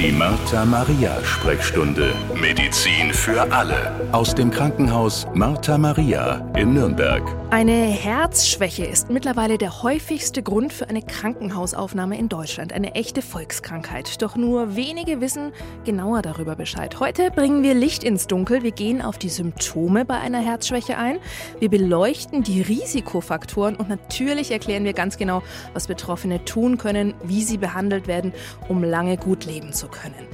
Die Martha Maria Sprechstunde. Medizin für alle. Aus dem Krankenhaus Martha Maria in Nürnberg. Eine Herzschwäche ist mittlerweile der häufigste Grund für eine Krankenhausaufnahme in Deutschland. Eine echte Volkskrankheit. Doch nur wenige wissen genauer darüber Bescheid. Heute bringen wir Licht ins Dunkel. Wir gehen auf die Symptome bei einer Herzschwäche ein. Wir beleuchten die Risikofaktoren und natürlich erklären wir ganz genau, was Betroffene tun können, wie sie behandelt werden, um lange gut leben zu können.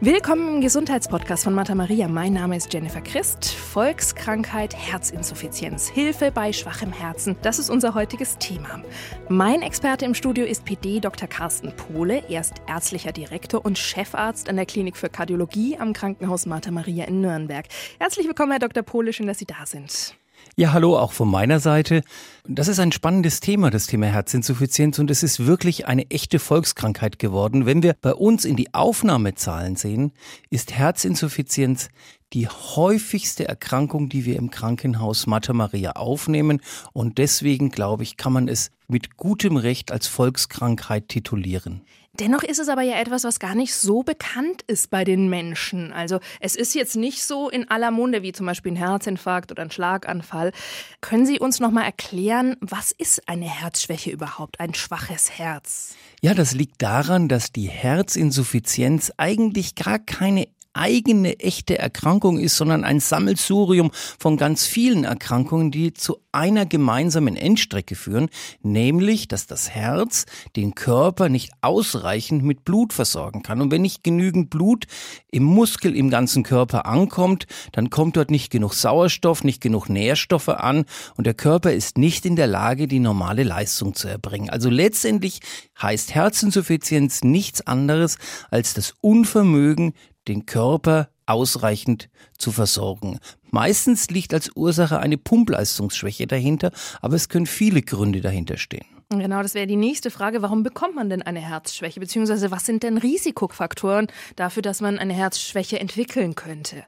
Willkommen im Gesundheitspodcast von Martha Maria. Mein Name ist Jennifer Christ. Volkskrankheit, Herzinsuffizienz, Hilfe bei schwachem Herzen. Das ist unser heutiges Thema. Mein Experte im Studio ist PD Dr. Carsten Pohle. Er ist ärztlicher Direktor und Chefarzt an der Klinik für Kardiologie am Krankenhaus Martha Maria in Nürnberg. Herzlich willkommen, Herr Dr. Pohle. Schön, dass Sie da sind. Ja, hallo auch von meiner Seite. Das ist ein spannendes Thema, das Thema Herzinsuffizienz, und es ist wirklich eine echte Volkskrankheit geworden. Wenn wir bei uns in die Aufnahmezahlen sehen, ist Herzinsuffizienz die häufigste Erkrankung, die wir im Krankenhaus Mater Maria aufnehmen. Und deswegen, glaube ich, kann man es mit gutem Recht als Volkskrankheit titulieren. Dennoch ist es aber ja etwas, was gar nicht so bekannt ist bei den Menschen. Also es ist jetzt nicht so in aller Munde wie zum Beispiel ein Herzinfarkt oder ein Schlaganfall. Können Sie uns noch mal erklären, was ist eine Herzschwäche überhaupt, ein schwaches Herz? Ja, das liegt daran, dass die Herzinsuffizienz eigentlich gar keine eigene echte Erkrankung ist, sondern ein Sammelsurium von ganz vielen Erkrankungen, die zu einer gemeinsamen Endstrecke führen, nämlich, dass das Herz den Körper nicht ausreichend mit Blut versorgen kann. Und wenn nicht genügend Blut im Muskel, im ganzen Körper ankommt, dann kommt dort nicht genug Sauerstoff, nicht genug Nährstoffe an und der Körper ist nicht in der Lage, die normale Leistung zu erbringen. Also letztendlich heißt Herzinsuffizienz nichts anderes als das Unvermögen, den Körper ausreichend zu versorgen. Meistens liegt als Ursache eine Pumpleistungsschwäche dahinter, aber es können viele Gründe dahinter stehen. Genau, das wäre die nächste Frage. Warum bekommt man denn eine Herzschwäche? Beziehungsweise was sind denn Risikofaktoren dafür, dass man eine Herzschwäche entwickeln könnte?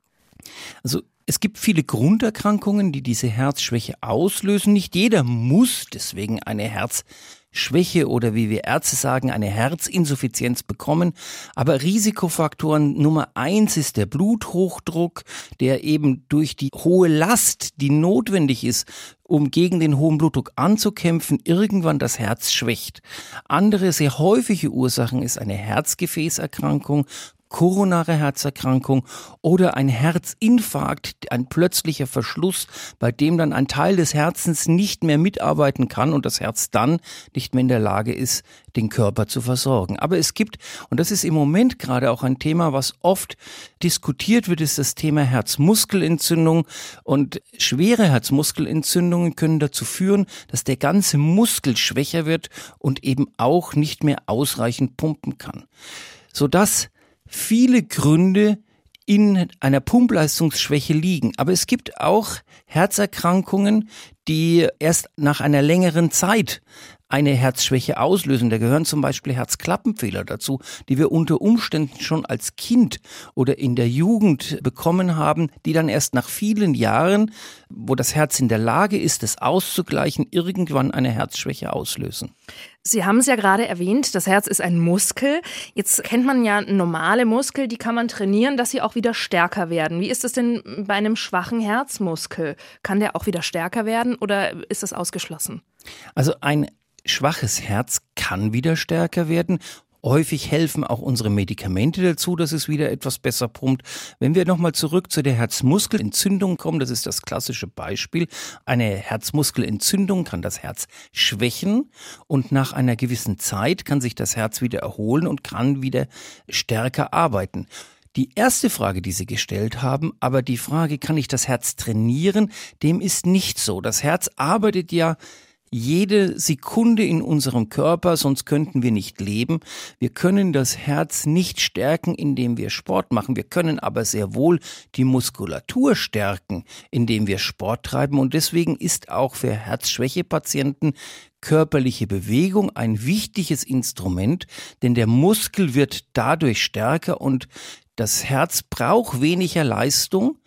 Also es gibt viele Grunderkrankungen, die diese Herzschwäche auslösen. Nicht jeder muss deswegen eine Herzschwäche Schwäche oder wie wir Ärzte sagen, eine Herzinsuffizienz bekommen. Aber Risikofaktoren Nummer eins ist der Bluthochdruck, der eben durch die hohe Last, die notwendig ist, um gegen den hohen Blutdruck anzukämpfen, irgendwann das Herz schwächt. Andere sehr häufige Ursachen ist eine Herzgefäßerkrankung, koronare Herzerkrankung oder ein Herzinfarkt, ein plötzlicher Verschluss, bei dem dann ein Teil des Herzens nicht mehr mitarbeiten kann und das Herz dann nicht mehr in der Lage ist, den Körper zu versorgen. Aber es gibt, und das ist im Moment gerade auch ein Thema, was oft diskutiert wird, ist das Thema Herzmuskelentzündung. Und schwere Herzmuskelentzündungen können dazu führen, dass der ganze Muskel schwächer wird und eben auch nicht mehr ausreichend pumpen kann. Sodass viele Gründe in einer Pumpleistungsschwäche liegen. Aber es gibt auch Herzerkrankungen, die erst nach einer längeren Zeit eine Herzschwäche auslösen. Da gehören zum Beispiel Herzklappenfehler dazu, die wir unter Umständen schon als Kind oder in der Jugend bekommen haben, die dann erst nach vielen Jahren, wo das Herz in der Lage ist, es auszugleichen, irgendwann eine Herzschwäche auslösen. Sie haben es ja gerade erwähnt, das Herz ist ein Muskel. Jetzt kennt man ja normale Muskel, die kann man trainieren, dass sie auch wieder stärker werden. Wie ist es denn bei einem schwachen Herzmuskel? Kann der auch wieder stärker werden oder ist das ausgeschlossen? Also ein schwaches Herz kann wieder stärker werden. Häufig helfen auch unsere Medikamente dazu, dass es wieder etwas besser pumpt. Wenn wir nochmal zurück zu der Herzmuskelentzündung kommen, das ist das klassische Beispiel. Eine Herzmuskelentzündung kann das Herz schwächen und nach einer gewissen Zeit kann sich das Herz wieder erholen und kann wieder stärker arbeiten. Die erste Frage, die Sie gestellt haben, aber die Frage, kann ich das Herz trainieren, dem ist nicht so. Das Herz arbeitet ja jede Sekunde in unserem Körper, sonst könnten wir nicht leben. Wir können das Herz nicht stärken, indem wir Sport machen. Wir können aber sehr wohl die Muskulatur stärken, indem wir Sport treiben. Und deswegen ist auch für Herzschwächepatienten körperliche Bewegung ein wichtiges Instrument, denn der Muskel wird dadurch stärker und das Herz braucht weniger Leistung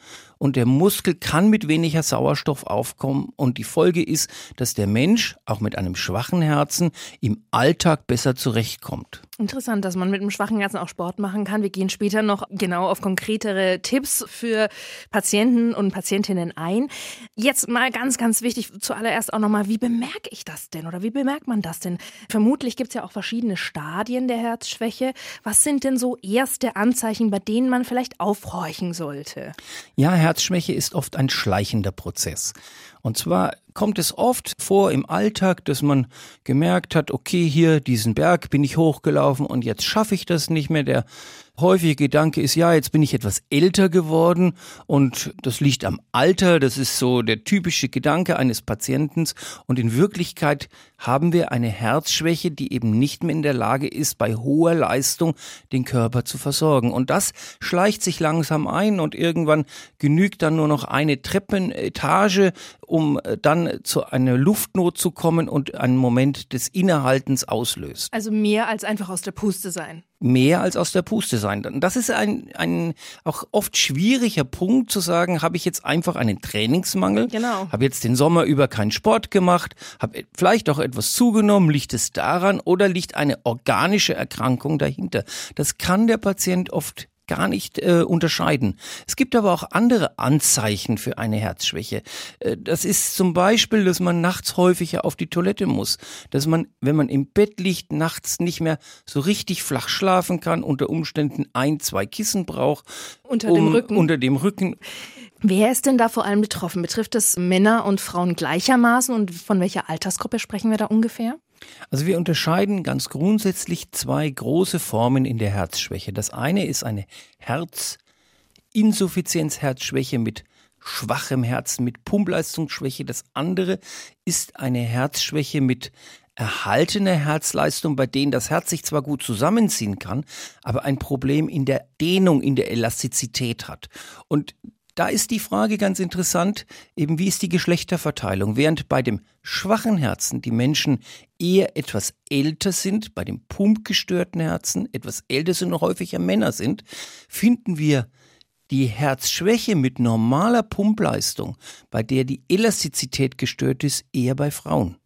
und der Muskel kann mit weniger Sauerstoff aufkommen und die Folge ist, dass der Mensch auch mit einem schwachen Herzen im Alltag besser zurechtkommt. Interessant, dass man mit einem schwachen Herzen auch Sport machen kann. Wir gehen später noch genau auf konkretere Tipps für Patienten und Patientinnen ein. Jetzt mal ganz, ganz wichtig, zuallererst auch nochmal, wie bemerke ich das denn oder wie bemerkt man das denn? Vermutlich gibt es ja auch verschiedene Stadien der Herzschwäche. Was sind denn so erste Anzeichen, bei denen man vielleicht aufhorchen sollte? Ja, Herzschwäche ist oft ein schleichender Prozess. Und zwar kommt es oft vor im Alltag, dass man gemerkt hat, okay, hier diesen Berg bin ich hochgelaufen und jetzt schaffe ich das nicht mehr. Der häufige Gedanke ist, ja, jetzt bin ich etwas älter geworden und das liegt am Alter, das ist so der typische Gedanke eines Patienten und in Wirklichkeit haben wir eine Herzschwäche, die eben nicht mehr in der Lage ist, bei hoher Leistung den Körper zu versorgen. Und das schleicht sich langsam ein und irgendwann genügt dann nur noch eine Treppenetage, um dann zu einer Luftnot zu kommen und einen Moment des Innehaltens auslöst. Also mehr als einfach aus der Puste sein mehr als aus der Puste sein. Das ist ein, ein auch oft schwieriger Punkt zu sagen, habe ich jetzt einfach einen Trainingsmangel, genau. habe jetzt den Sommer über keinen Sport gemacht, habe vielleicht auch etwas zugenommen, liegt es daran oder liegt eine organische Erkrankung dahinter? Das kann der Patient oft gar nicht äh, unterscheiden. Es gibt aber auch andere Anzeichen für eine Herzschwäche. Äh, das ist zum Beispiel, dass man nachts häufiger auf die Toilette muss, dass man, wenn man im Bett liegt, nachts nicht mehr so richtig flach schlafen kann, unter Umständen ein, zwei Kissen braucht. Unter um, dem Rücken. Unter dem Rücken. Wer ist denn da vor allem betroffen? Betrifft es Männer und Frauen gleichermaßen und von welcher Altersgruppe sprechen wir da ungefähr? Also wir unterscheiden ganz grundsätzlich zwei große Formen in der Herzschwäche. Das eine ist eine Herzinsuffizienz, Herzschwäche mit schwachem Herzen, mit Pumpleistungsschwäche. Das andere ist eine Herzschwäche mit erhaltener Herzleistung, bei denen das Herz sich zwar gut zusammenziehen kann, aber ein Problem in der Dehnung, in der Elastizität hat. Und da ist die Frage ganz interessant, eben wie ist die Geschlechterverteilung? Während bei dem schwachen Herzen die Menschen eher etwas älter sind, bei dem pumpgestörten Herzen etwas älter sind und häufiger Männer sind, finden wir die Herzschwäche mit normaler Pumpleistung, bei der die Elastizität gestört ist, eher bei Frauen.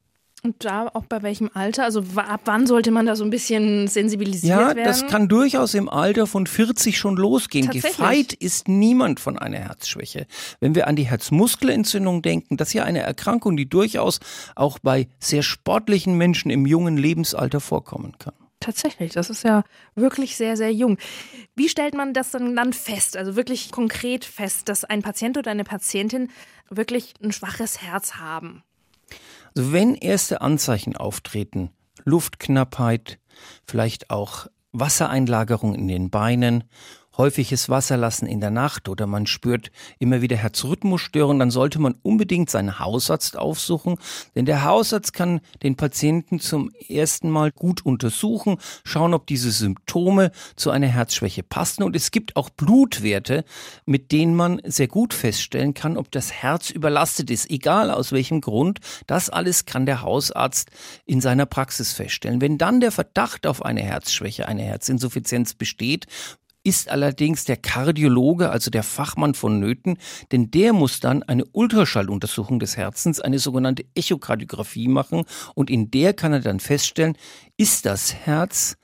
Und da auch bei welchem Alter? Also ab wann sollte man da so ein bisschen sensibilisiert ja, werden? Ja, das kann durchaus im Alter von 40 schon losgehen. Gefeit ist niemand von einer Herzschwäche. Wenn wir an die Herzmuskelentzündung denken, das ist ja eine Erkrankung, die durchaus auch bei sehr sportlichen Menschen im jungen Lebensalter vorkommen kann. Tatsächlich, das ist ja wirklich sehr, sehr jung. Wie stellt man das dann, dann fest, also wirklich konkret fest, dass ein Patient oder eine Patientin wirklich ein schwaches Herz haben? Also wenn erste Anzeichen auftreten, Luftknappheit, vielleicht auch Wassereinlagerung in den Beinen häufiges Wasserlassen in der Nacht oder man spürt immer wieder Herzrhythmusstörungen, dann sollte man unbedingt seinen Hausarzt aufsuchen, denn der Hausarzt kann den Patienten zum ersten Mal gut untersuchen, schauen, ob diese Symptome zu einer Herzschwäche passen und es gibt auch Blutwerte, mit denen man sehr gut feststellen kann, ob das Herz überlastet ist, egal aus welchem Grund. Das alles kann der Hausarzt in seiner Praxis feststellen. Wenn dann der Verdacht auf eine Herzschwäche, eine Herzinsuffizienz besteht, ist allerdings der Kardiologe, also der Fachmann von Nöten, denn der muss dann eine Ultraschalluntersuchung des Herzens, eine sogenannte Echokardiographie machen und in der kann er dann feststellen, ist das Herz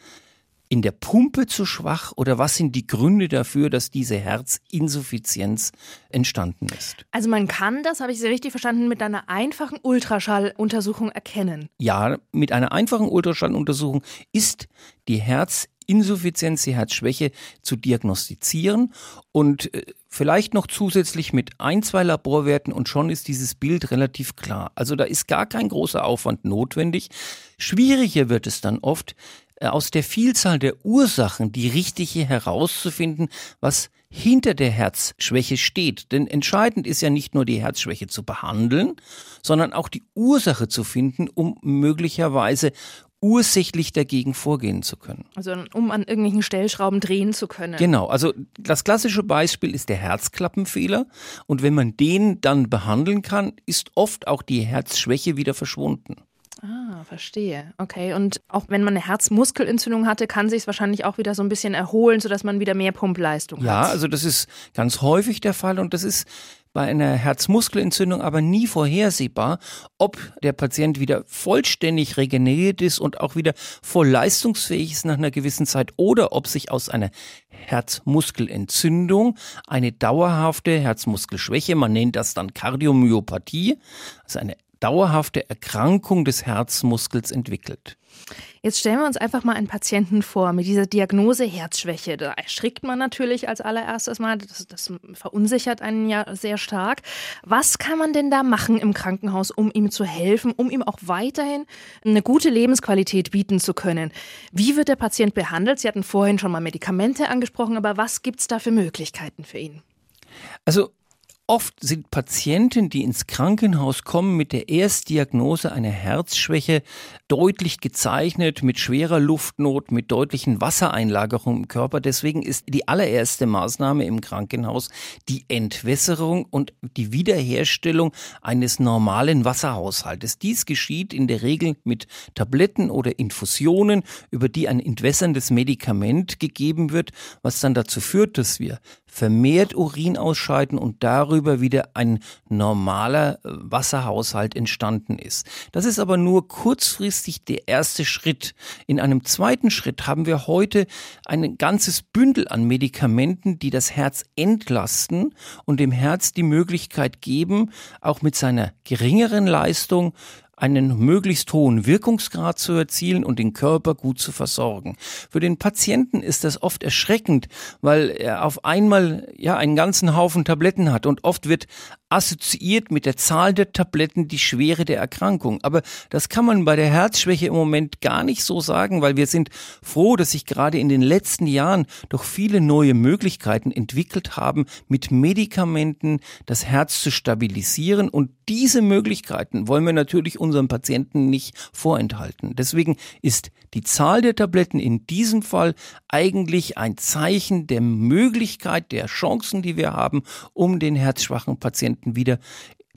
in der Pumpe zu schwach oder was sind die Gründe dafür, dass diese Herzinsuffizienz entstanden ist? Also man kann das, habe ich Sie richtig verstanden, mit einer einfachen Ultraschalluntersuchung erkennen. Ja, mit einer einfachen Ultraschalluntersuchung ist die Herzinsuffizienz, die Herzschwäche zu diagnostizieren und äh, vielleicht noch zusätzlich mit ein, zwei Laborwerten und schon ist dieses Bild relativ klar. Also da ist gar kein großer Aufwand notwendig. Schwieriger wird es dann oft, äh, aus der Vielzahl der Ursachen die richtige herauszufinden, was hinter der Herzschwäche steht. Denn entscheidend ist ja nicht nur die Herzschwäche zu behandeln, sondern auch die Ursache zu finden, um möglicherweise ursächlich dagegen vorgehen zu können. Also um an irgendwelchen Stellschrauben drehen zu können. Genau, also das klassische Beispiel ist der Herzklappenfehler und wenn man den dann behandeln kann, ist oft auch die Herzschwäche wieder verschwunden. Ah, verstehe. Okay. Und auch wenn man eine Herzmuskelentzündung hatte, kann sich es wahrscheinlich auch wieder so ein bisschen erholen, sodass man wieder mehr Pumpleistung ja, hat. Ja, also das ist ganz häufig der Fall und das ist bei einer Herzmuskelentzündung aber nie vorhersehbar, ob der Patient wieder vollständig regeneriert ist und auch wieder voll leistungsfähig ist nach einer gewissen Zeit oder ob sich aus einer Herzmuskelentzündung eine dauerhafte Herzmuskelschwäche, man nennt das dann Kardiomyopathie, also eine dauerhafte Erkrankung des Herzmuskels entwickelt. Jetzt stellen wir uns einfach mal einen Patienten vor mit dieser Diagnose Herzschwäche. Da erschrickt man natürlich als allererstes mal. Das, das, verunsichert einen ja sehr stark. Was kann man denn da machen im Krankenhaus, um ihm zu helfen, um ihm auch weiterhin eine gute Lebensqualität bieten zu können? Wie wird der Patient behandelt? Sie hatten vorhin schon mal Medikamente angesprochen, aber was gibt es da für Möglichkeiten für ihn? Also Oft sind Patienten, die ins Krankenhaus kommen, mit der Erstdiagnose einer Herzschwäche deutlich gezeichnet, mit schwerer Luftnot, mit deutlichen Wassereinlagerungen im Körper. Deswegen ist die allererste Maßnahme im Krankenhaus die Entwässerung und die Wiederherstellung eines normalen Wasserhaushaltes. Dies geschieht in der Regel mit Tabletten oder Infusionen, über die ein entwässerndes Medikament gegeben wird, was dann dazu führt, dass wir vermehrt Urin ausscheiden und darüber wieder ein normaler äh, Wasserhaushalt entstanden ist. Das ist aber nur kurzfristig der erste Schritt. In einem zweiten Schritt haben wir heute ein ganzes Bündel an Medikamenten, die das Herz entlasten und dem Herz die Möglichkeit geben, auch mit seiner geringeren Leistung einen möglichst hohen Wirkungsgrad zu erzielen und den Körper gut zu versorgen. Für den Patienten ist das oft erschreckend, weil er auf einmal ja einen ganzen Haufen Tabletten hat und oft wird assoziiert mit der Zahl der Tabletten die Schwere der Erkrankung. Aber das kann man bei der Herzschwäche im Moment gar nicht so sagen, weil wir sind froh, dass sich gerade in den letzten Jahren doch viele neue Möglichkeiten entwickelt haben, mit Medikamenten das Herz zu stabilisieren. Und diese Möglichkeiten wollen wir natürlich unseren Patienten nicht vorenthalten. Deswegen ist die Zahl der Tabletten in diesem Fall eigentlich ein Zeichen der Möglichkeit, der Chancen, die wir haben, um den herzschwachen Patienten Patienten wieder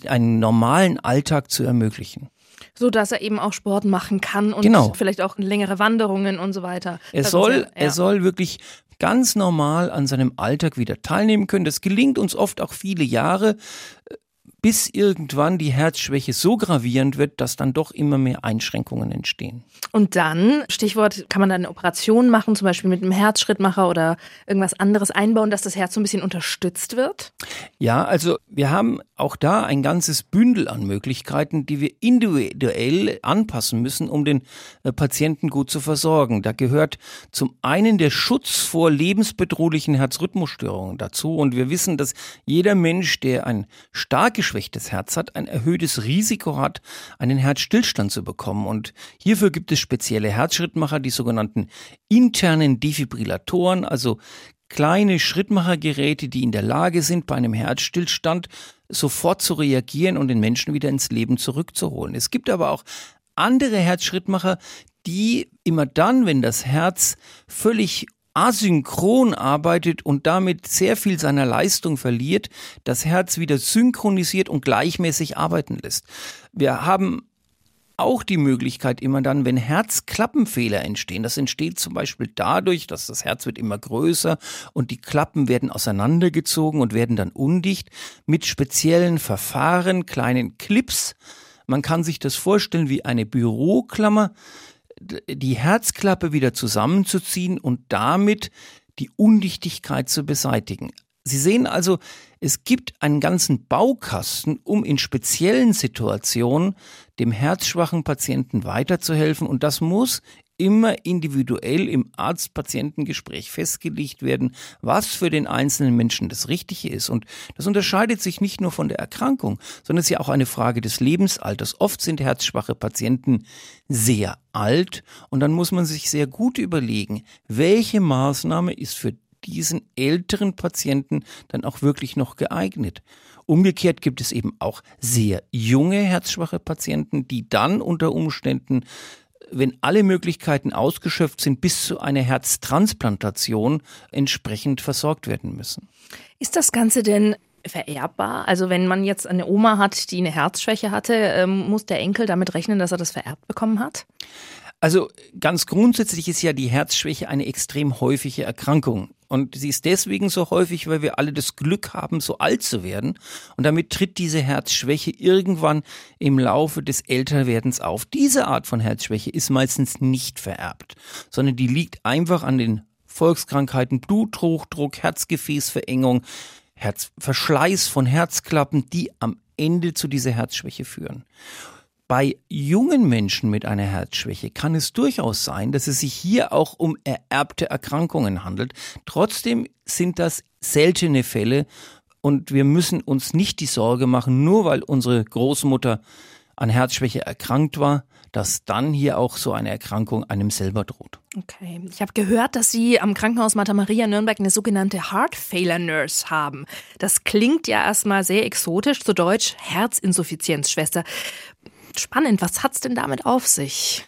einen normalen Alltag zu ermöglichen. So dass er eben auch Sport machen kann und genau. vielleicht auch längere Wanderungen und so weiter. Er soll, ja. er soll wirklich ganz normal an seinem Alltag wieder teilnehmen können. Das gelingt uns oft auch viele Jahre bis irgendwann die Herzschwäche so gravierend wird, dass dann doch immer mehr Einschränkungen entstehen. Und dann, Stichwort, kann man dann eine Operation machen, zum Beispiel mit einem Herzschrittmacher oder irgendwas anderes einbauen, dass das Herz so ein bisschen unterstützt wird? Ja, also wir haben auch da ein ganzes Bündel an Möglichkeiten, die wir individuell anpassen müssen, um den äh, Patienten gut zu versorgen. Da gehört zum einen der Schutz vor lebensbedrohlichen Herzrhythmusstörungen dazu. Und wir wissen, dass jeder Mensch, der ein starkes geschwächtes Herz hat, ein erhöhtes Risiko hat, einen Herzstillstand zu bekommen. Und hierfür gibt es spezielle Herzschrittmacher, die sogenannten internen Defibrillatoren, also kleine Schrittmachergeräte, die in der Lage sind, bei einem Herzstillstand sofort zu reagieren und den Menschen wieder ins Leben zurückzuholen. Es gibt aber auch andere Herzschrittmacher, die immer dann, wenn das Herz völlig asynchron arbeitet und damit sehr viel seiner Leistung verliert, das Herz wieder synchronisiert und gleichmäßig arbeiten lässt. Wir haben auch die Möglichkeit immer dann, wenn Herzklappenfehler entstehen. Das entsteht zum Beispiel dadurch, dass das Herz wird immer größer und die Klappen werden auseinandergezogen und werden dann undicht mit speziellen Verfahren, kleinen Clips. Man kann sich das vorstellen wie eine Büroklammer, die Herzklappe wieder zusammenzuziehen und damit die Undichtigkeit zu beseitigen. Sie sehen also, es gibt einen ganzen Baukasten, um in speziellen Situationen dem herzschwachen Patienten weiterzuhelfen und das muss immer individuell im Arzt-Patienten-Gespräch festgelegt werden, was für den einzelnen Menschen das Richtige ist. Und das unterscheidet sich nicht nur von der Erkrankung, sondern es ist ja auch eine Frage des Lebensalters. Oft sind herzschwache Patienten sehr alt und dann muss man sich sehr gut überlegen, welche Maßnahme ist für diesen älteren Patienten dann auch wirklich noch geeignet. Umgekehrt gibt es eben auch sehr junge herzschwache Patienten, die dann unter Umständen wenn alle Möglichkeiten ausgeschöpft sind, bis zu einer Herztransplantation entsprechend versorgt werden müssen. Ist das Ganze denn vererbbar? Also wenn man jetzt eine Oma hat, die eine Herzschwäche hatte, ähm, muss der Enkel damit rechnen, dass er das vererbt bekommen hat? Also ganz grundsätzlich ist ja die Herzschwäche eine extrem häufige Erkrankung. Und sie ist deswegen so häufig, weil wir alle das Glück haben, so alt zu werden. Und damit tritt diese Herzschwäche irgendwann im Laufe des Älterwerdens auf. Diese Art von Herzschwäche ist meistens nicht vererbt, sondern die liegt einfach an den Volkskrankheiten, Bluthochdruck, Herzgefäßverengung, Herzverschleiß von Herzklappen, die am Ende zu dieser Herzschwäche führen. Bei jungen Menschen mit einer Herzschwäche kann es durchaus sein, dass es sich hier auch um ererbte Erkrankungen handelt. Trotzdem sind das seltene Fälle und wir müssen uns nicht die Sorge machen, nur weil unsere Großmutter an Herzschwäche erkrankt war, dass dann hier auch so eine Erkrankung einem selber droht. Okay, ich habe gehört, dass Sie am Krankenhaus Martha Maria Nürnberg eine sogenannte Heart Failure Nurse haben. Das klingt ja erstmal sehr exotisch, zu Deutsch Herzinsuffizienzschwester spannend. Was hat's denn damit auf sich?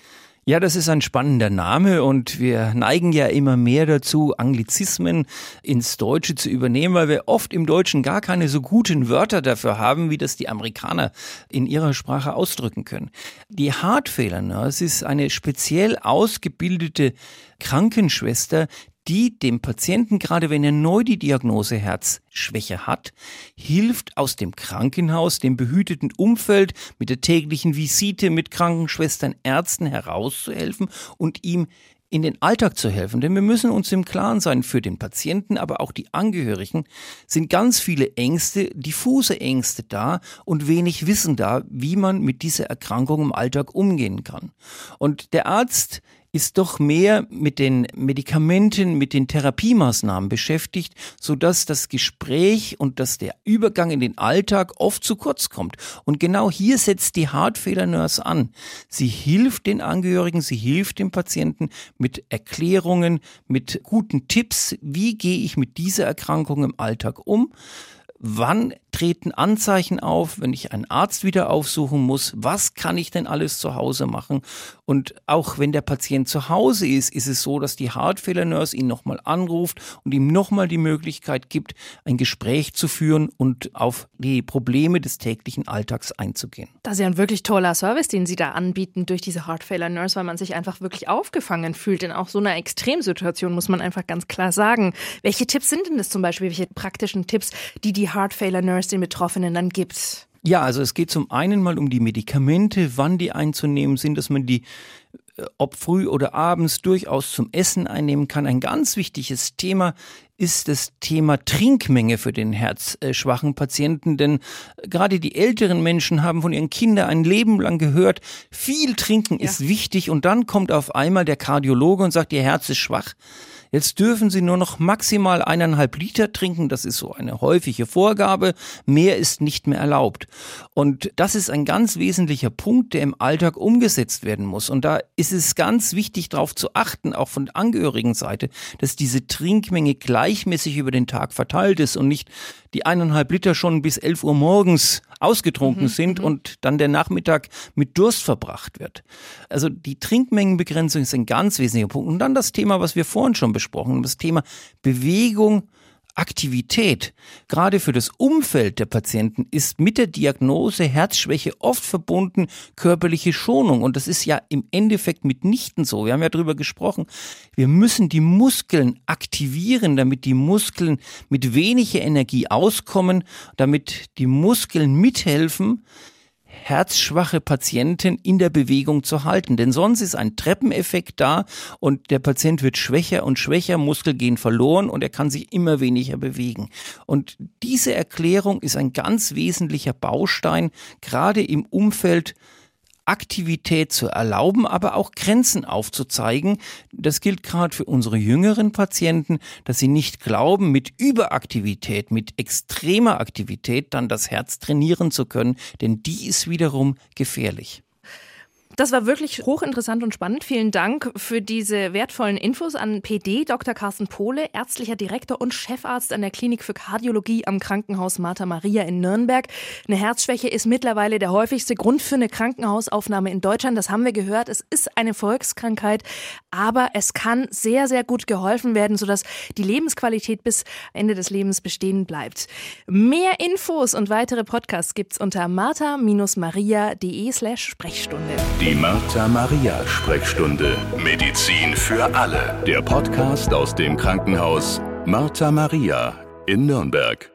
Ja, das ist ein spannender Name und wir neigen ja immer mehr dazu, Anglizismen ins Deutsche zu übernehmen, weil wir oft im Deutschen gar keine so guten Wörter dafür haben, wie das die Amerikaner in ihrer Sprache ausdrücken können. Die Heartfehler Nurse ist eine speziell ausgebildete Krankenschwester, die dem Patienten, gerade wenn er neu die Diagnose Herzschwäche hat, hilft aus dem Krankenhaus, dem behüteten Umfeld, mit der täglichen Visite mit Krankenschwestern, Ärzten herauszuhelfen und ihm in den Alltag zu helfen. Denn wir müssen uns im Klaren sein, für den Patienten, aber auch die Angehörigen sind ganz viele Ängste, diffuse Ängste da und wenig Wissen da, wie man mit dieser Erkrankung im Alltag umgehen kann. Und der Arzt ist doch mehr mit den Medikamenten, mit den Therapiemaßnahmen beschäftigt, so dass das Gespräch und dass der Übergang in den Alltag oft zu kurz kommt. Und genau hier setzt die Heartfehler-Nurse an. Sie hilft den Angehörigen, sie hilft dem Patienten mit Erklärungen, mit guten Tipps, wie gehe ich mit dieser Erkrankung im Alltag um wann treten Anzeichen auf, wenn ich einen Arzt wieder aufsuchen muss, was kann ich denn alles zu Hause machen? Und auch wenn der Patient zu Hause ist, ist es so, dass die Heartfehler-Nurse ihn nochmal anruft und ihm nochmal die Möglichkeit gibt, ein Gespräch zu führen und auf die Probleme des täglichen Alltags einzugehen. Das ist ja ein wirklich toller Service, den Sie da anbieten durch diese Heartfehler-Nurse, weil man sich einfach wirklich aufgefangen fühlt. In auch so einer Extremsituation muss man einfach ganz klar sagen. Welche Tipps sind denn das zum Beispiel? Welche praktischen Tipps, die die Heart Failure Nurse den Betroffenen dann gibt? Ja, also es geht zum einen mal um die Medikamente, wann die einzunehmen sind, dass man die äh, ob früh oder abends durchaus zum Essen einnehmen kann. Ein ganz wichtiges Thema ist das Thema Trinkmenge für den herzschwachen Patienten, denn gerade die älteren Menschen haben von ihren Kindern ein Leben lang gehört, viel trinken ja. ist wichtig und dann kommt auf einmal der Kardiologe und sagt, ihr Herz ist schwach. Jetzt dürfen Sie nur noch maximal eineinhalb Liter trinken. Das ist so eine häufige Vorgabe. Mehr ist nicht mehr erlaubt. Und das ist ein ganz wesentlicher Punkt, der im Alltag umgesetzt werden muss. Und da ist es ganz wichtig, darauf zu achten, auch von der Angehörigenseite, dass diese Trinkmenge gleichmäßig über den Tag verteilt ist und nicht die eineinhalb Liter schon bis elf Uhr morgens ausgetrunken mhm, sind mhm. und dann der Nachmittag mit Durst verbracht wird. Also die Trinkmengenbegrenzung ist ein ganz wesentlicher Punkt. Und dann das Thema, was wir vorhin schon besprochen haben, das Thema Bewegung Aktivität, gerade für das Umfeld der Patienten, ist mit der Diagnose Herzschwäche oft verbunden körperliche Schonung. Und das ist ja im Endeffekt mitnichten so. Wir haben ja darüber gesprochen. Wir müssen die Muskeln aktivieren, damit die Muskeln mit weniger Energie auskommen, damit die Muskeln mithelfen, herzschwache Patienten in der Bewegung zu halten. Denn sonst ist ein Treppeneffekt da und der Patient wird schwächer und schwächer, Muskel gehen verloren und er kann sich immer weniger bewegen. Und diese Erklärung ist ein ganz wesentlicher Baustein, gerade im Umfeld Aktivität zu erlauben, aber auch Grenzen aufzuzeigen. Das gilt gerade für unsere jüngeren Patienten, dass sie nicht glauben, mit Überaktivität, mit extremer Aktivität dann das Herz trainieren zu können, denn die ist wiederum gefährlich. Das war wirklich hochinteressant und spannend. Vielen Dank für diese wertvollen Infos an PD Dr. Carsten Pohle, ärztlicher Direktor und Chefarzt an der Klinik für Kardiologie am Krankenhaus Martha Maria in Nürnberg. Eine Herzschwäche ist mittlerweile der häufigste Grund für eine Krankenhausaufnahme in Deutschland. Das haben wir gehört. Es ist eine Volkskrankheit, aber es kann sehr, sehr gut geholfen werden, sodass die Lebensqualität bis Ende des Lebens bestehen bleibt. Mehr Infos und weitere Podcasts gibt's unter martha-maria.de slash Sprechstunde. Die Martha Maria Sprechstunde. Medizin für alle. Der Podcast aus dem Krankenhaus Martha Maria in Nürnberg.